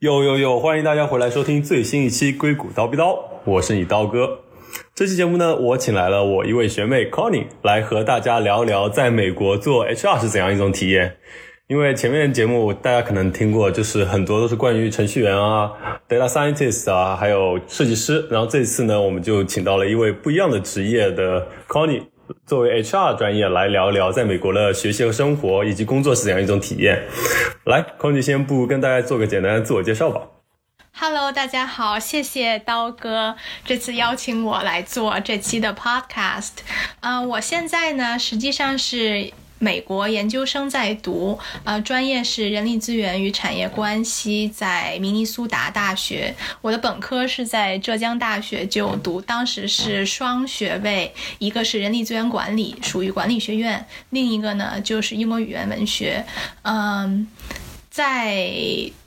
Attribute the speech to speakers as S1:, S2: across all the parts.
S1: 呦呦呦！欢迎大家回来收听最新一期《硅谷刀逼刀》，我是你刀哥。这期节目呢，我请来了我一位学妹 Connie 来和大家聊聊在美国做 HR 是怎样一种体验。因为前面节目大家可能听过，就是很多都是关于程序员啊、data scientist 啊，还有设计师。然后这次呢，我们就请到了一位不一样的职业的 Connie，作为 HR 专业来聊一聊在美国的学习和生活以及工作是怎样一种体验。来空姐先不跟大家做个简单的自我介绍吧。
S2: Hello，大家好，谢谢刀哥这次邀请我来做这期的 Podcast。嗯，我现在呢，实际上是。美国研究生在读，呃，专业是人力资源与产业关系，在明尼苏达大学。我的本科是在浙江大学就读，当时是双学位，一个是人力资源管理，属于管理学院，另一个呢就是英国语言文学。嗯，在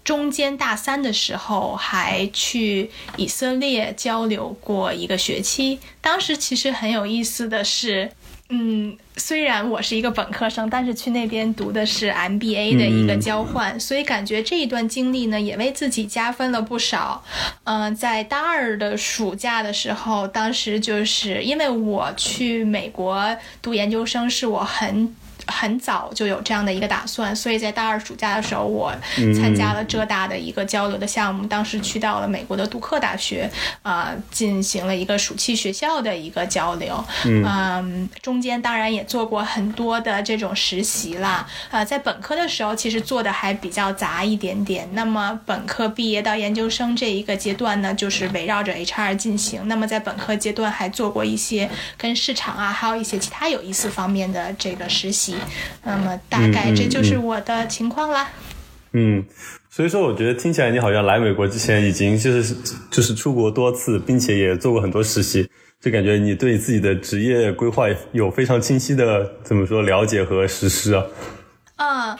S2: 中间大三的时候还去以色列交流过一个学期，当时其实很有意思的是。嗯，虽然我是一个本科生，但是去那边读的是 MBA 的一个交换，所以感觉这一段经历呢，也为自己加分了不少。嗯，在大二的暑假的时候，当时就是因为我去美国读研究生，是我很。很早就有这样的一个打算，所以在大二暑假的时候，我参加了浙大的一个交流的项目。当时去到了美国的杜克大学，啊，进行了一个暑期学校的一个交流。嗯，中间当然也做过很多的这种实习啦。呃，在本科的时候，其实做的还比较杂一点点。那么本科毕业到研究生这一个阶段呢，就是围绕着 HR 进行。那么在本科阶段还做过一些跟市场啊，还有一些其他有意思方面的这个实习。那么大概这就是我的情况啦。
S1: 嗯，所以说我觉得听起来你好像来美国之前已经就是就是出国多次，并且也做过很多实习，就感觉你对自己的职业规划有非常清晰的怎么说了解和实施啊。
S2: 嗯，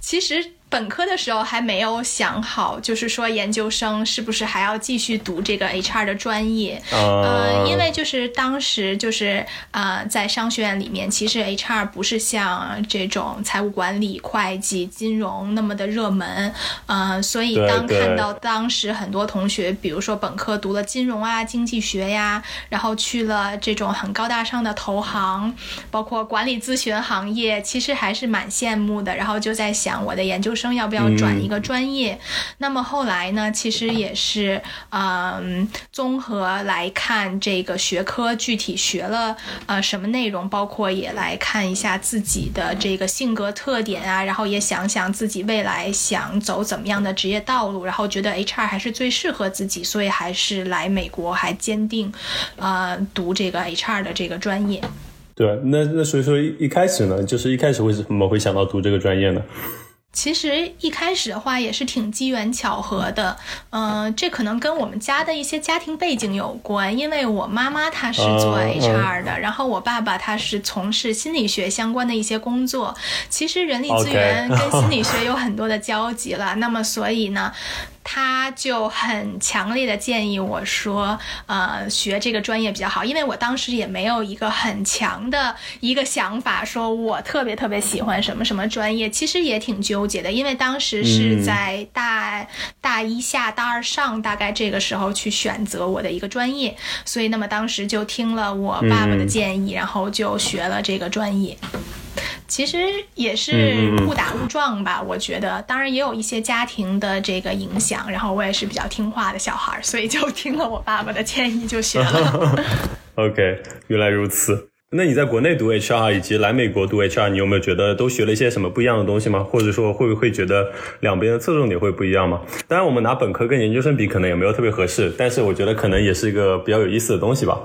S2: 其实。本科的时候还没有想好，就是说研究生是不是还要继续读这个 HR 的专业？呃，因为就是当时就是呃在商学院里面，其实 HR 不是像这种财务管理、会计、金融那么的热门，呃，所以当看到当时很多同学，比如说本科读了金融啊、经济学呀，然后去了这种很高大上的投行，包括管理咨询行业，其实还是蛮羡慕的。然后就在想我的研究。生要不要转一个专业？那么后来呢？其实也是，嗯，综合来看这个学科具体学了呃什么内容，包括也来看一下自己的这个性格特点啊，然后也想想自己未来想走怎么样的职业道路，然后觉得 HR 还是最适合自己，所以还是来美国还坚定，呃，读这个 HR 的这个专业。
S1: 对，那那所以说一开始呢，就是一开始为什么会想到读这个专业呢？
S2: 其实一开始的话也是挺机缘巧合的，嗯，这可能跟我们家的一些家庭背景有关，因为我妈妈她是做 HR 的，然后我爸爸他是从事心理学相关的一些工作，其实人力资源跟心理学 有很多的交集了，那么所以呢。他就很强烈的建议我说，呃，学这个专业比较好，因为我当时也没有一个很强的一个想法，说我特别特别喜欢什么什么专业，其实也挺纠结的，因为当时是在大大一下大二上，大概这个时候去选择我的一个专业，所以那么当时就听了我爸爸的建议，然后就学了这个专业。其实也是误打误撞吧，我觉得，当然也有一些家庭的这个影响，然后我也是比较听话的小孩，所以就听了我爸爸的建议就学了。
S1: OK，原来如此。那你在国内读 HR 以及来美国读 HR，你有没有觉得都学了一些什么不一样的东西吗？或者说会不会觉得两边的侧重点会不一样吗？当然，我们拿本科跟研究生比，可能也没有特别合适，但是我觉得可能也是一个比较有意思的东西吧。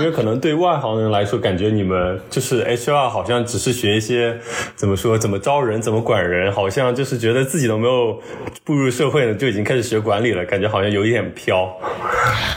S1: 因为可能对外行人来说，感觉你们就是 HR，好像只是学一些怎么说，怎么招人，怎么管人，好像就是觉得自己都没有步入社会呢，就已经开始学管理了，感觉好像有一点飘。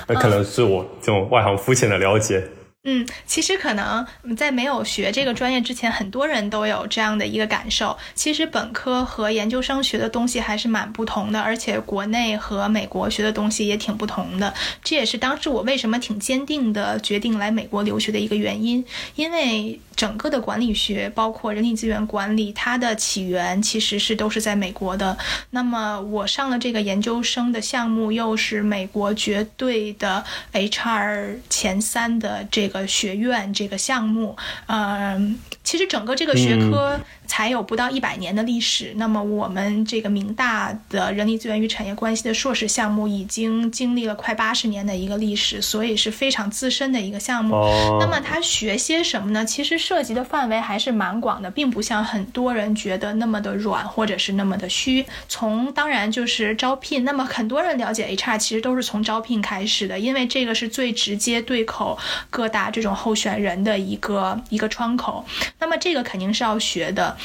S1: 那可能是我这种外行肤浅的了解。
S2: 嗯，其实可能在没有学这个专业之前，很多人都有这样的一个感受。其实本科和研究生学的东西还是蛮不同的，而且国内和美国学的东西也挺不同的。这也是当时我为什么挺坚定的决定来美国留学的一个原因，因为。整个的管理学，包括人力资源管理，它的起源其实是都是在美国的。那么我上了这个研究生的项目，又是美国绝对的 HR 前三的这个学院这个项目。嗯，其实整个这个学科才有不到一百年的历史。那么我们这个明大的人力资源与产业关系的硕士项目，已经经历了快八十年的一个历史，所以是非常资深的一个项目。那么它学些什么呢？其实涉及的范围还是蛮广的，并不像很多人觉得那么的软，或者是那么的虚。从当然就是招聘，那么很多人了解 HR 其实都是从招聘开始的，因为这个是最直接对口各大这种候选人的一个一个窗口。那么这个肯定是要学的，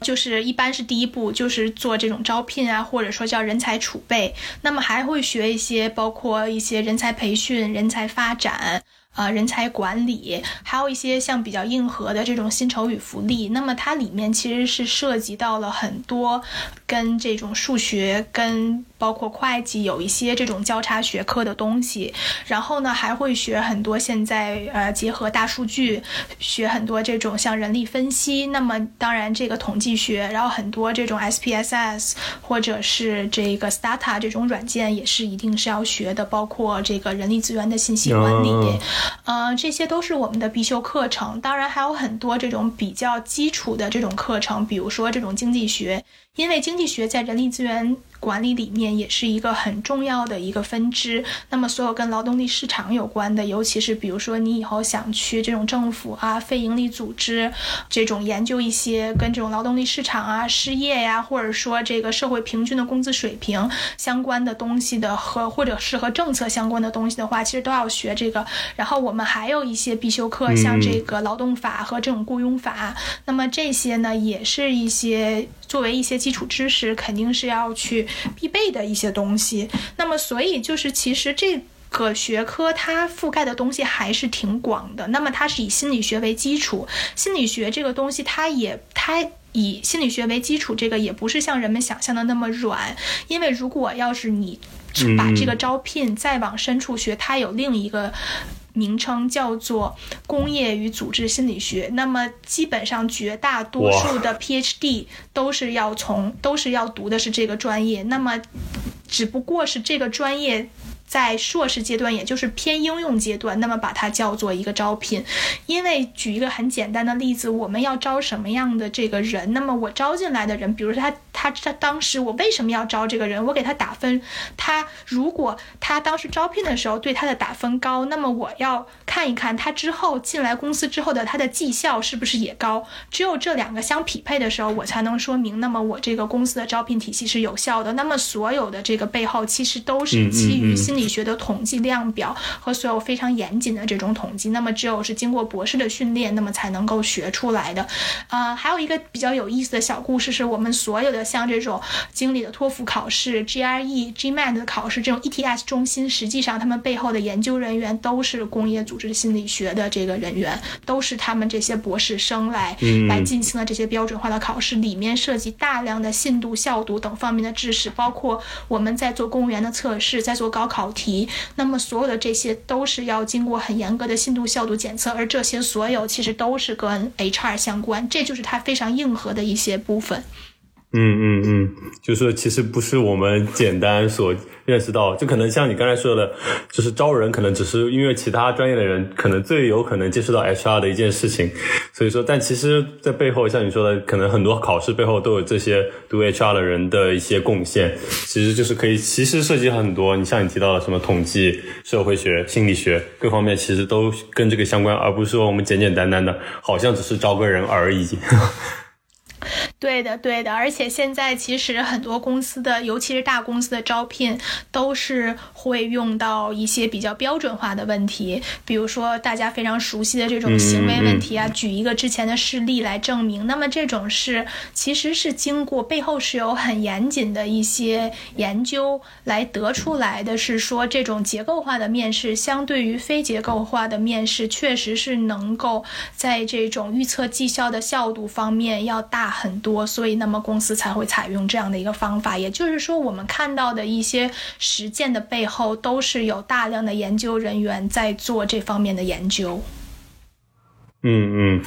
S2: 就是一般是第一步就是做这种招聘啊，或者说叫人才储备。那么还会学一些包括一些人才培训、人才发展。啊，人才管理，还有一些像比较硬核的这种薪酬与福利，那么它里面其实是涉及到了很多跟这种数学跟包括会计有一些这种交叉学科的东西，然后呢还会学很多现在呃结合大数据，学很多这种像人力分析，那么当然这个统计学，然后很多这种 SPSS 或者是这个 Stata 这种软件也是一定是要学的，包括这个人力资源的信息管理。呃，这些都是我们的必修课程，当然还有很多这种比较基础的这种课程，比如说这种经济学。因为经济学在人力资源管理里面也是一个很重要的一个分支。那么，所有跟劳动力市场有关的，尤其是比如说你以后想去这种政府啊、非营利组织这种研究一些跟这种劳动力市场啊、失业呀，或者说这个社会平均的工资水平相关的东西的和或者是和政策相关的东西的话，其实都要学这个。然后我们还有一些必修课，像这个劳动法和这种雇佣法。那么这些呢，也是一些作为一些。基础知识肯定是要去必备的一些东西，那么所以就是其实这个学科它覆盖的东西还是挺广的。那么它是以心理学为基础，心理学这个东西它也它以心理学为基础，这个也不是像人们想象的那么软。因为如果要是你把这个招聘再往深处学，它有另一个。名称叫做工业与组织心理学。那么基本上绝大多数的 PhD 都是要从都是要读的是这个专业。那么只不过是这个专业。在硕士阶段，也就是偏应用阶段，那么把它叫做一个招聘。因为举一个很简单的例子，我们要招什么样的这个人？那么我招进来的人，比如说他他他当时我为什么要招这个人？我给他打分，他如果他当时招聘的时候对他的打分高，那么我要看一看他之后进来公司之后的他的绩效是不是也高。只有这两个相匹配的时候，我才能说明，那么我这个公司的招聘体系是有效的。那么所有的这个背后其实都是基于新。心理学的统计量表和所有非常严谨的这种统计，那么只有是经过博士的训练，那么才能够学出来的。呃，还有一个比较有意思的小故事，是我们所有的像这种经理的托福考试、GRE、GMAT 的考试，这种 ETS 中心，实际上他们背后的研究人员都是工业组织心理学的这个人员，都是他们这些博士生来来进行了这些标准化的考试，里面涉及大量的信度、效度等方面的知识，包括我们在做公务员的测试，在做高考。考题，那么所有的这些都是要经过很严格的信度、效度检测，而这些所有其实都是跟 HR 相关，这就是它非常硬核的一些部分。
S1: 嗯嗯嗯，就是，其实不是我们简单所认识到，就可能像你刚才说的，就是招人可能只是因为其他专业的人可能最有可能接触到 HR 的一件事情，所以说，但其实，在背后像你说的，可能很多考试背后都有这些读 HR 的人的一些贡献，其实就是可以，其实涉及很多。你像你提到的什么统计、社会学、心理学各方面，其实都跟这个相关，而不是说我们简简单单的，好像只是招个人而已。
S2: 对的，对的，而且现在其实很多公司的，尤其是大公司的招聘，都是会用到一些比较标准化的问题，比如说大家非常熟悉的这种行为问题啊，举一个之前的事例来证明。那么这种是其实是经过背后是有很严谨的一些研究来得出来的，是说这种结构化的面试相对于非结构化的面试，确实是能够在这种预测绩效的效度方面要大很。多，多所以那么公司才会采用这样的一个方法。也就是说，我们看到的一些实践的背后，都是有大量的研究人员在做这方面的研究。
S1: 嗯嗯，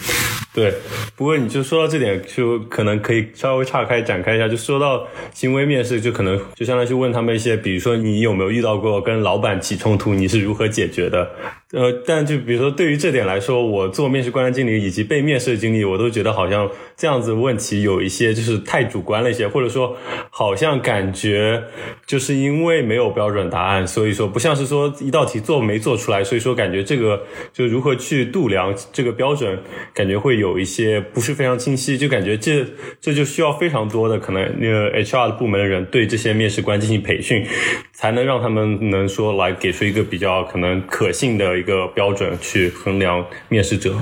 S1: 对，不过你就说到这点，就可能可以稍微岔开展开一下，就说到行为面试，就可能就相当于去问他们一些，比如说你有没有遇到过跟老板起冲突，你是如何解决的？呃，但就比如说对于这点来说，我做面试官的经历以及被面试的经历，我都觉得好像这样子问题有一些就是太主观了一些，或者说好像感觉就是因为没有标准答案，所以说不像是说一道题做没做出来，所以说感觉这个就如何去度量这个标准，感觉会有一些不是非常清晰，就感觉这这就需要非常多的可能那个 HR 的部门的人对这些面试官进行培训，才能让他们能说来给出一个比较可能可信的。一个标准去衡量面试者。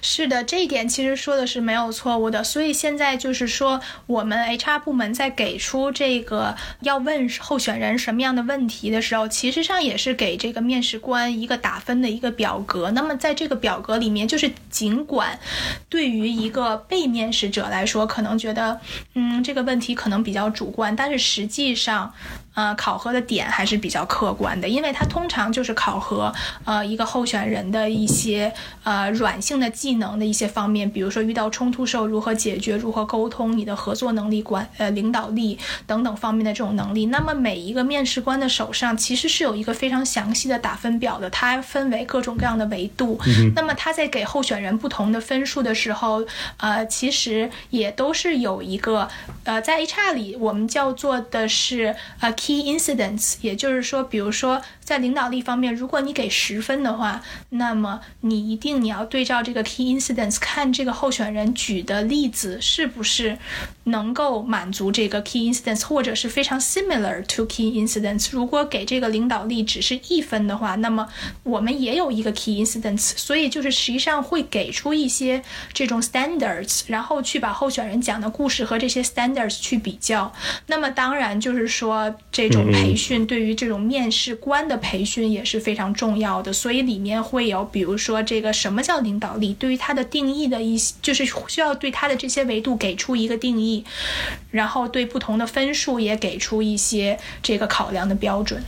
S2: 是的，这一点其实说的是没有错误的。所以现在就是说，我们 HR 部门在给出这个要问候选人什么样的问题的时候，其实上也是给这个面试官一个打分的一个表格。那么在这个表格里面，就是尽管对于一个被面试者来说，可能觉得嗯这个问题可能比较主观，但是实际上。呃，考核的点还是比较客观的，因为它通常就是考核呃一个候选人的一些呃软性的技能的一些方面，比如说遇到冲突时候如何解决、如何沟通、你的合作能力、管呃领导力等等方面的这种能力。那么每一个面试官的手上其实是有一个非常详细的打分表的，它分为各种各样的维度。那么他在给候选人不同的分数的时候，呃，其实也都是有一个呃在 HR 里我们叫做的是呃。Key incidents，也就是说，比如说在领导力方面，如果你给十分的话，那么你一定你要对照这个 key incidents，看这个候选人举的例子是不是能够满足这个 key incidents，或者是非常 similar to key incidents。如果给这个领导力只是一分的话，那么我们也有一个 key incidents，所以就是实际上会给出一些这种 standards，然后去把候选人讲的故事和这些 standards 去比较。那么当然就是说。这种培训对于这种面试官的培训也是非常重要的，所以里面会有，比如说这个什么叫领导力，对于它的定义的一些，就是需要对它的这些维度给出一个定义，然后对不同的分数也给出一些这个考量的标准。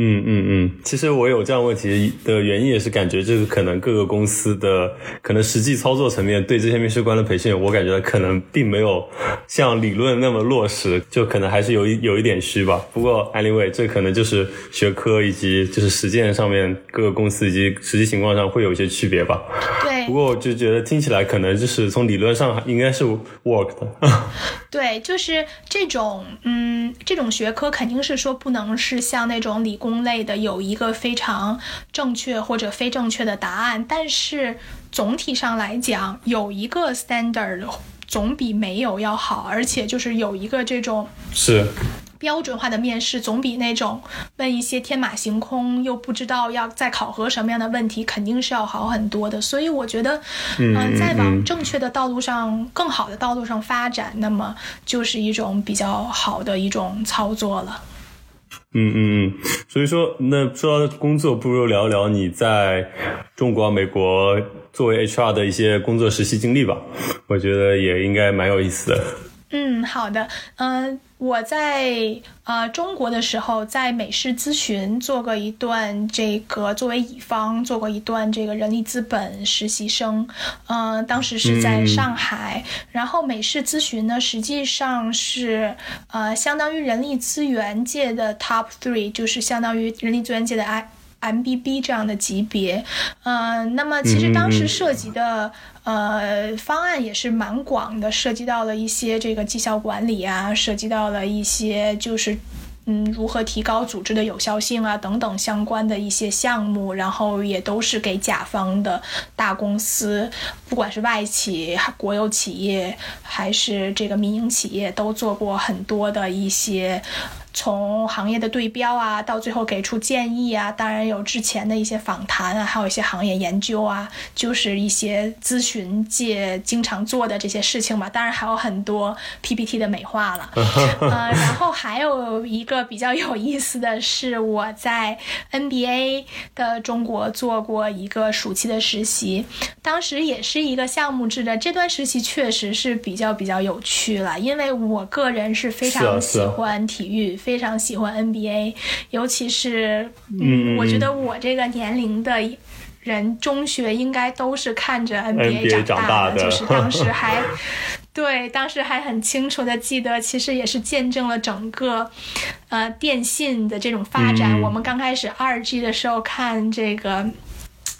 S1: 嗯嗯嗯，其实我有这样问题的原因也是感觉就是可能各个公司的可能实际操作层面对这些面试官的培训，我感觉可能并没有像理论那么落实，就可能还是有一有一点虚吧。不过 anyway，这可能就是学科以及就是实践上面各个公司以及实际情况上会有一些区别吧。
S2: 对。
S1: 不过我就觉得听起来可能就是从理论上应该是 work 的。
S2: 对，就是这种嗯，这种学科肯定是说不能是像那种理工。工类的有一个非常正确或者非正确的答案，但是总体上来讲，有一个 standard 总比没有要好，而且就是有一个这种
S1: 是
S2: 标准化的面试，总比那种问一些天马行空又不知道要在考核什么样的问题，肯定是要好很多的。所以我觉得，嗯，在往正确的道路上、更好的道路上发展，那么就是一种比较好的一种操作了。
S1: 嗯嗯嗯，所以说，那说到工作，不如聊聊你在中国、美国作为 HR 的一些工作实习经历吧。我觉得也应该蛮有意思的。
S2: 嗯，好的，嗯。我在呃中国的时候，在美式咨询做过一段这个作为乙方做过一段这个人力资本实习生，嗯，当时是在上海。然后美式咨询呢，实际上是呃相当于人力资源界的 top three，就是相当于人力资源界的 I。MBB 这样的级别，嗯，那么其实当时涉及的呃方案也是蛮广的，涉及到了一些这个绩效管理啊，涉及到了一些就是嗯如何提高组织的有效性啊等等相关的一些项目，然后也都是给甲方的大公司，不管是外企、国有企业还是这个民营企业，都做过很多的一些。从行业的对标啊，到最后给出建议啊，当然有之前的一些访谈啊，还有一些行业研究啊，就是一些咨询界经常做的这些事情吧。当然还有很多 PPT 的美化了。呃，然后还有一个比较有意思的是，我在 NBA 的中国做过一个暑期的实习，当时也是一个项目制的。这段实习确实是比较比较有趣了，因为我个人是非常喜欢体育。非常喜欢 NBA，尤其是，嗯，我觉得我这个年龄的。人中学应该都是看着
S1: NBA
S2: 长
S1: 大的，
S2: 就是当时 还对，当时还很清楚的记得，其实也是见证了整个呃电信的这种发展。我们刚开始二 G 的时候看这个。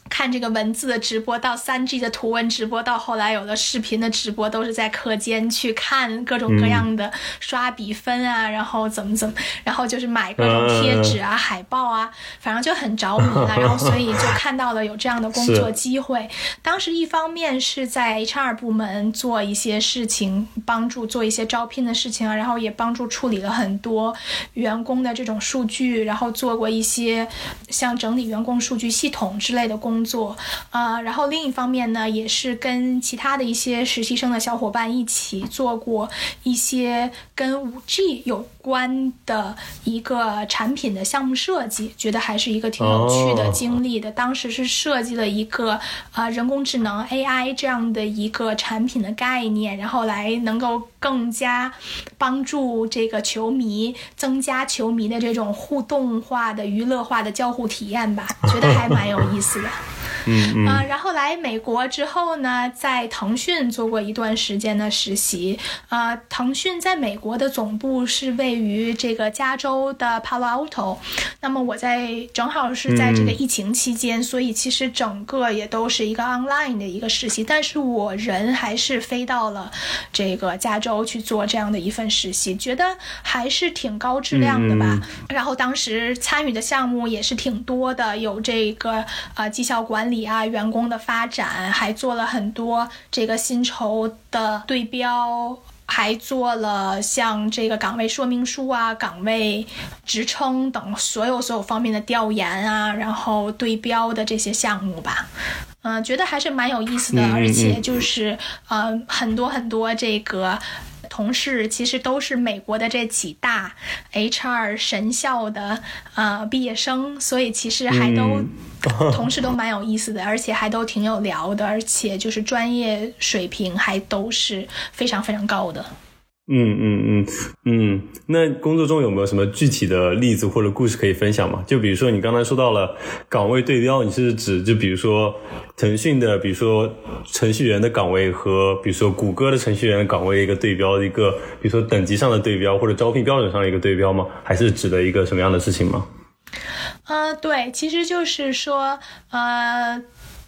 S2: 看这个文字的直播，到三 G 的图文直播，到后来有了视频的直播，都是在课间去看各种各样的刷比分啊，然后怎么怎么，然后就是买各种贴纸啊、海报啊，反正就很着迷了。然后所以就看到了有这样的工作机会。当时一方面是在 HR 部门做一些事情，帮助做一些招聘的事情啊，然后也帮助处理了很多员工的这种数据，然后做过一些像整理员工数据系统之类的工。工作，啊，然后另一方面呢，也是跟其他的一些实习生的小伙伴一起做过一些跟五 G 有关的一个产品的项目设计，觉得还是一个挺有趣的经历的。当时是设计了一个啊人工智能 AI 这样的一个产品的概念，然后来能够更加帮助这个球迷增加球迷的这种互动化的娱乐化的交互体验吧，觉得还蛮有意思的。
S1: 嗯
S2: 啊，然后来美国之后呢，在腾讯做过一段时间的实习。呃，腾讯在美国的总部是位于这个加州的 Palo Alto。那么我在正好是在这个疫情期间，所以其实整个也都是一个 online 的一个实习。但是我人还是飞到了这个加州去做这样的一份实习，觉得还是挺高质量的吧。然后当时参与的项目也是挺多的，有这个呃绩效管理。理啊，员工的发展，还做了很多这个薪酬的对标，还做了像这个岗位说明书啊、岗位职称等所有所有方面的调研啊，然后对标的这些项目吧。嗯，觉得还是蛮有意思的，而且就是呃，很多很多这个同事其实都是美国的这几大 HR 神校的呃毕业生，所以其实还都。同事都蛮有意思的，而且还都挺有聊的，而且就是专业水平还都是非常非常高的。
S1: 嗯嗯嗯嗯，那工作中有没有什么具体的例子或者故事可以分享吗？就比如说你刚才说到了岗位对标，你是指就比如说腾讯的，比如说程序员的岗位和比如说谷歌的程序员的岗位一个对标，一个比如说等级上的对标或者招聘标准上的一个对标吗？还是指的一个什么样的事情吗？
S2: 呃，对，其实就是说，呃，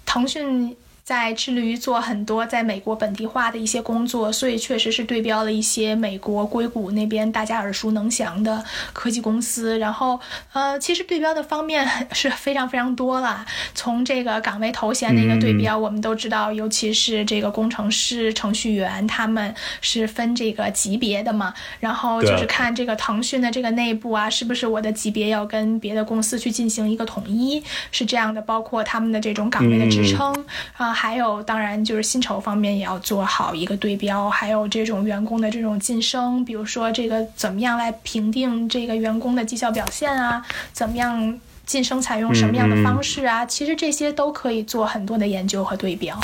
S2: 腾讯。在致力于做很多在美国本地化的一些工作，所以确实是对标了一些美国硅谷那边大家耳熟能详的科技公司。然后，呃，其实对标的方面是非常非常多了。从这个岗位头衔的一个对标，我们都知道，尤其是这个工程师、程序员，他们是分这个级别的嘛。然后就是看这个腾讯的这个内部啊，是不是我的级别要跟别的公司去进行一个统一，是这样的。包括他们的这种岗位的职称啊。还有，当然就是薪酬方面也要做好一个对标，还有这种员工的这种晋升，比如说这个怎么样来评定这个员工的绩效表现啊？怎么样晋升采用什么样的方式啊？其实这些都可以做很多的研究和对标。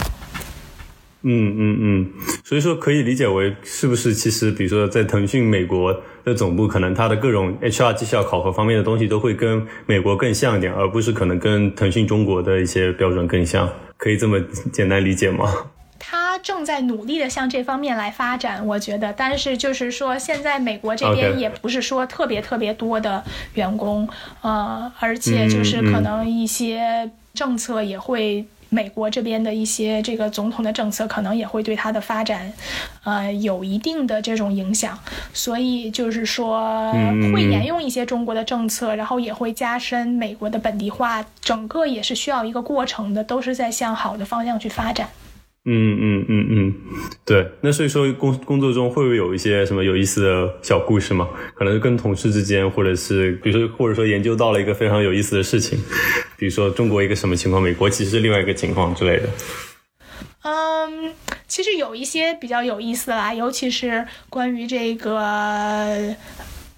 S1: 嗯嗯嗯，所以说可以理解为是不是其实比如说在腾讯美国的总部，可能它的各种 HR 绩效考核方面的东西都会跟美国更像一点，而不是可能跟腾讯中国的一些标准更像，可以这么简单理解吗？
S2: 他正在努力的向这方面来发展，我觉得，但是就是说现在美国这边也不是说特别特别多的员工，呃，而且就是可能一些政策也会。美国这边的一些这个总统的政策，可能也会对它的发展，呃，有一定的这种影响。所以就是说，会沿用一些中国的政策，然后也会加深美国的本地化，整个也是需要一个过程的，都是在向好的方向去发展。
S1: 嗯嗯嗯嗯，对，那所以说工工作中会不会有一些什么有意思的小故事吗？可能跟同事之间，或者是比如说或者说研究到了一个非常有意思的事情，比如说中国一个什么情况，美国其实是另外一个情况之类的。
S2: 嗯，其实有一些比较有意思啦，尤其是关于这个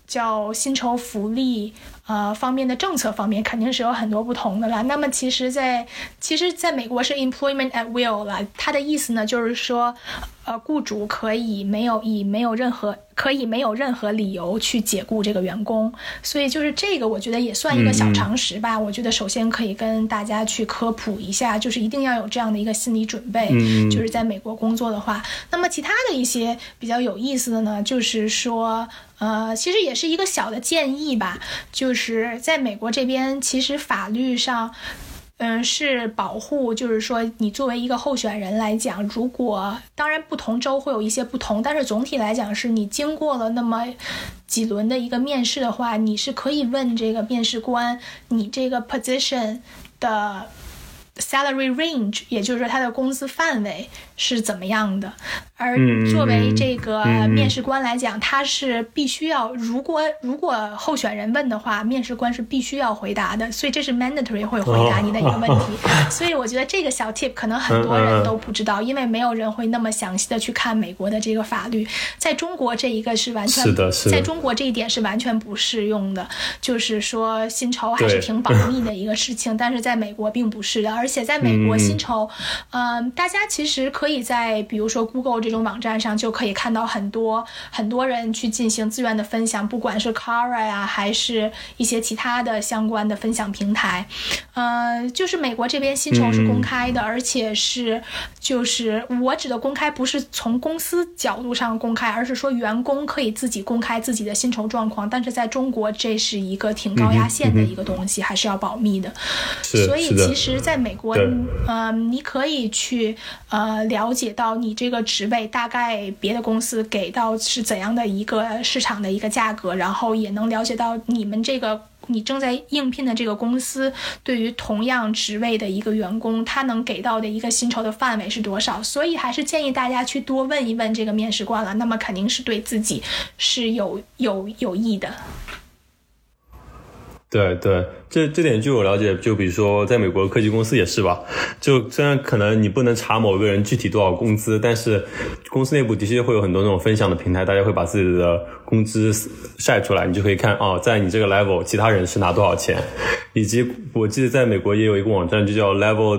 S2: 叫薪酬福利。呃，方面的政策方面肯定是有很多不同的啦。那么其实，在其实，在美国是 employment at will 了，它的意思呢，就是说，呃，雇主可以没有以没有任何可以没有任何理由去解雇这个员工，所以就是这个，我觉得也算一个小常识吧。我觉得首先可以跟大家去科普一下，就是一定要有这样的一个心理准备，就是在美国工作的话。那么其他的一些比较有意思的呢，就是说，呃，其实也是一个小的建议吧，就是在美国这边，其实法律上。嗯，是保护，就是说，你作为一个候选人来讲，如果当然不同州会有一些不同，但是总体来讲，是你经过了那么几轮的一个面试的话，你是可以问这个面试官，你这个 position 的 salary range，也就是说他的工资范围是怎么样的。而作为这个面试官来讲，他是必须要，如果如果候选人问的话，面试官是必须要回答的，所以这是 mandatory 会回答你的一个问题。所以我觉得这个小 tip 可能很多人都不知道，因为没有人会那么详细的去看美国的这个法律。在中国这一个是完全，在中国这一点是完全不适用的，就是说薪酬还是挺保密的一个事情。但是在美国并不是的，而且在美国薪酬，嗯，大家其实可以在比如说 Google 这种网站上就可以看到很多很多人去进行资源的分享，不管是 Quora 呀，还是一些其他的相关的分享平台。呃，就是美国这边薪酬是公开的，而且是就是我指的公开不是从公司角度上公开，而是说员工可以自己公开自己的薪酬状况。但是在中国，这是一个挺高压线的一个东西，还是要保密的。所以其实在美国，嗯，你可以去呃了了解到你这个职位大概。别的公司给到是怎样的一个市场的一个价格，然后也能了解到你们这个你正在应聘的这个公司对于同样职位的一个员工，他能给到的一个薪酬的范围是多少。所以还是建议大家去多问一问这个面试官了，那么肯定是对自己是有有有益的。
S1: 对对，这这点据我了解，就比如说在美国科技公司也是吧。就虽然可能你不能查某个人具体多少工资，但是公司内部的确会有很多那种分享的平台，大家会把自己的工资晒出来，你就可以看哦，在你这个 level，其他人是拿多少钱。以及我记得在美国也有一个网站，就叫 level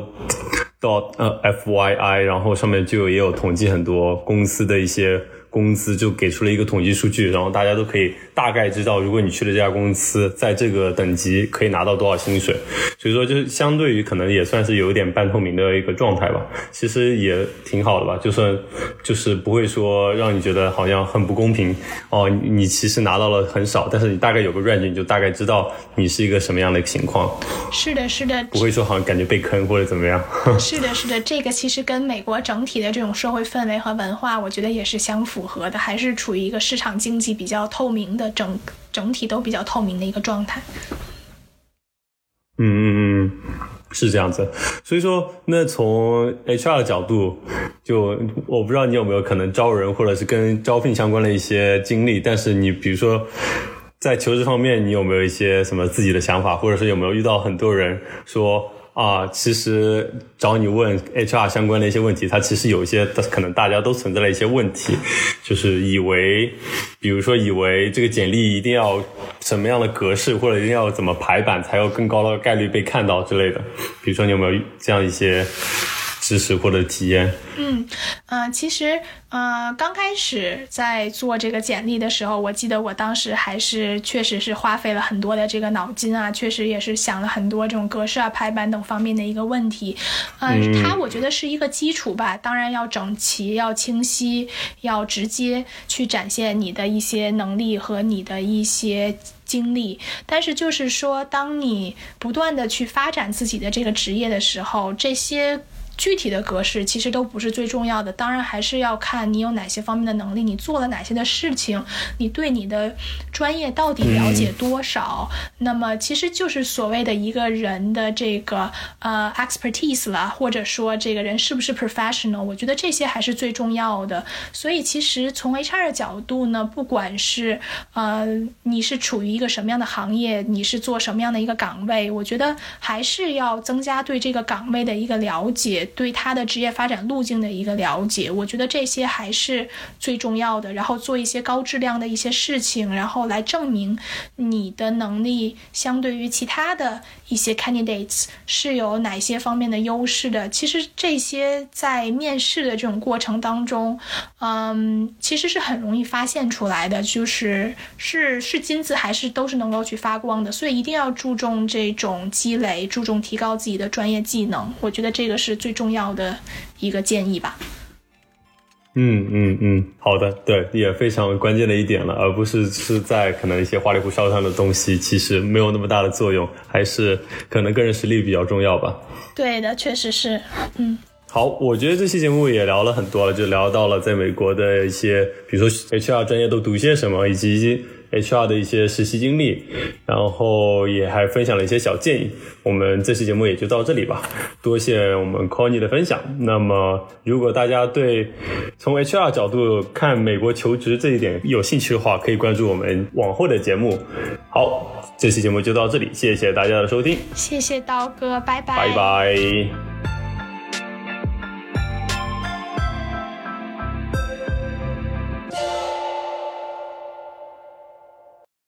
S1: dot 呃 fyi，然后上面就也有统计很多公司的一些。工资就给出了一个统计数据，然后大家都可以大概知道，如果你去了这家公司，在这个等级可以拿到多少薪水。所以说，就是相对于可能也算是有一点半透明的一个状态吧。其实也挺好的吧，就算就是不会说让你觉得好像很不公平哦。你其实拿到了很少，但是你大概有个 range，你就大概知道你是一个什么样的情况。
S2: 是的，是的，
S1: 不会说好像感觉被坑或者怎么样。
S2: 是的，是的，这个其实跟美国整体的这种社会氛围和文化，我觉得也是相符。符合的还是处于一个市场经济比较透明的整整体都比较透明的一个状态。
S1: 嗯嗯嗯，是这样子。所以说，那从 HR 的角度，就我不知道你有没有可能招人或者是跟招聘相关的一些经历，但是你比如说在求职方面，你有没有一些什么自己的想法，或者是有没有遇到很多人说？啊，其实找你问 HR 相关的一些问题，它其实有一些可能大家都存在了一些问题，就是以为，比如说以为这个简历一定要什么样的格式，或者一定要怎么排版才有更高的概率被看到之类的。比如说你有没有这样一些？知识或者体验，
S2: 嗯嗯，其实呃，刚开始在做这个简历的时候，我记得我当时还是确实是花费了很多的这个脑筋啊，确实也是想了很多这种格式啊、排版等方面的一个问题。嗯，它我觉得是一个基础吧，当然要整齐、要清晰、要直接去展现你的一些能力和你的一些经历。但是就是说，当你不断的去发展自己的这个职业的时候，这些。具体的格式其实都不是最重要的，当然还是要看你有哪些方面的能力，你做了哪些的事情，你对你的专业到底了解多少。那么其实就是所谓的一个人的这个呃 expertise 了，或者说这个人是不是 professional，我觉得这些还是最重要的。所以其实从 HR 的角度呢，不管是呃你是处于一个什么样的行业，你是做什么样的一个岗位，我觉得还是要增加对这个岗位的一个了解。对他的职业发展路径的一个了解。我觉得这些还是最重要的。然后做一些高质量的一些事情，然后来证明你的能力相对于其他的一些 candidates 是有哪些方面的优势的。其实这些在面试的这种过程当中，嗯，其实是很容易发现出来的，就是是是金子还是都是能够去发光的。所以一定要注重这种积累，注重提高自己的专业技能。我觉得这个是最重要的一个建议吧。
S1: 嗯嗯嗯，好的，对，也非常关键的一点了，而不是是在可能一些花里胡哨上的东西，其实没有那么大的作用，还是可能个人实力比较重要吧。
S2: 对的，确实是，嗯。
S1: 好，我觉得这期节目也聊了很多了，就聊到了在美国的一些，比如说 HR 专业都读些什么，以及 HR 的一些实习经历，然后也还分享了一些小建议。我们这期节目也就到这里吧，多谢我们 Conny 的分享。那么，如果大家对从 HR 角度看美国求职这一点有兴趣的话，可以关注我们往后的节目。好，这期节目就到这里，谢谢大家的收听，
S2: 谢谢刀哥，拜拜，
S1: 拜拜。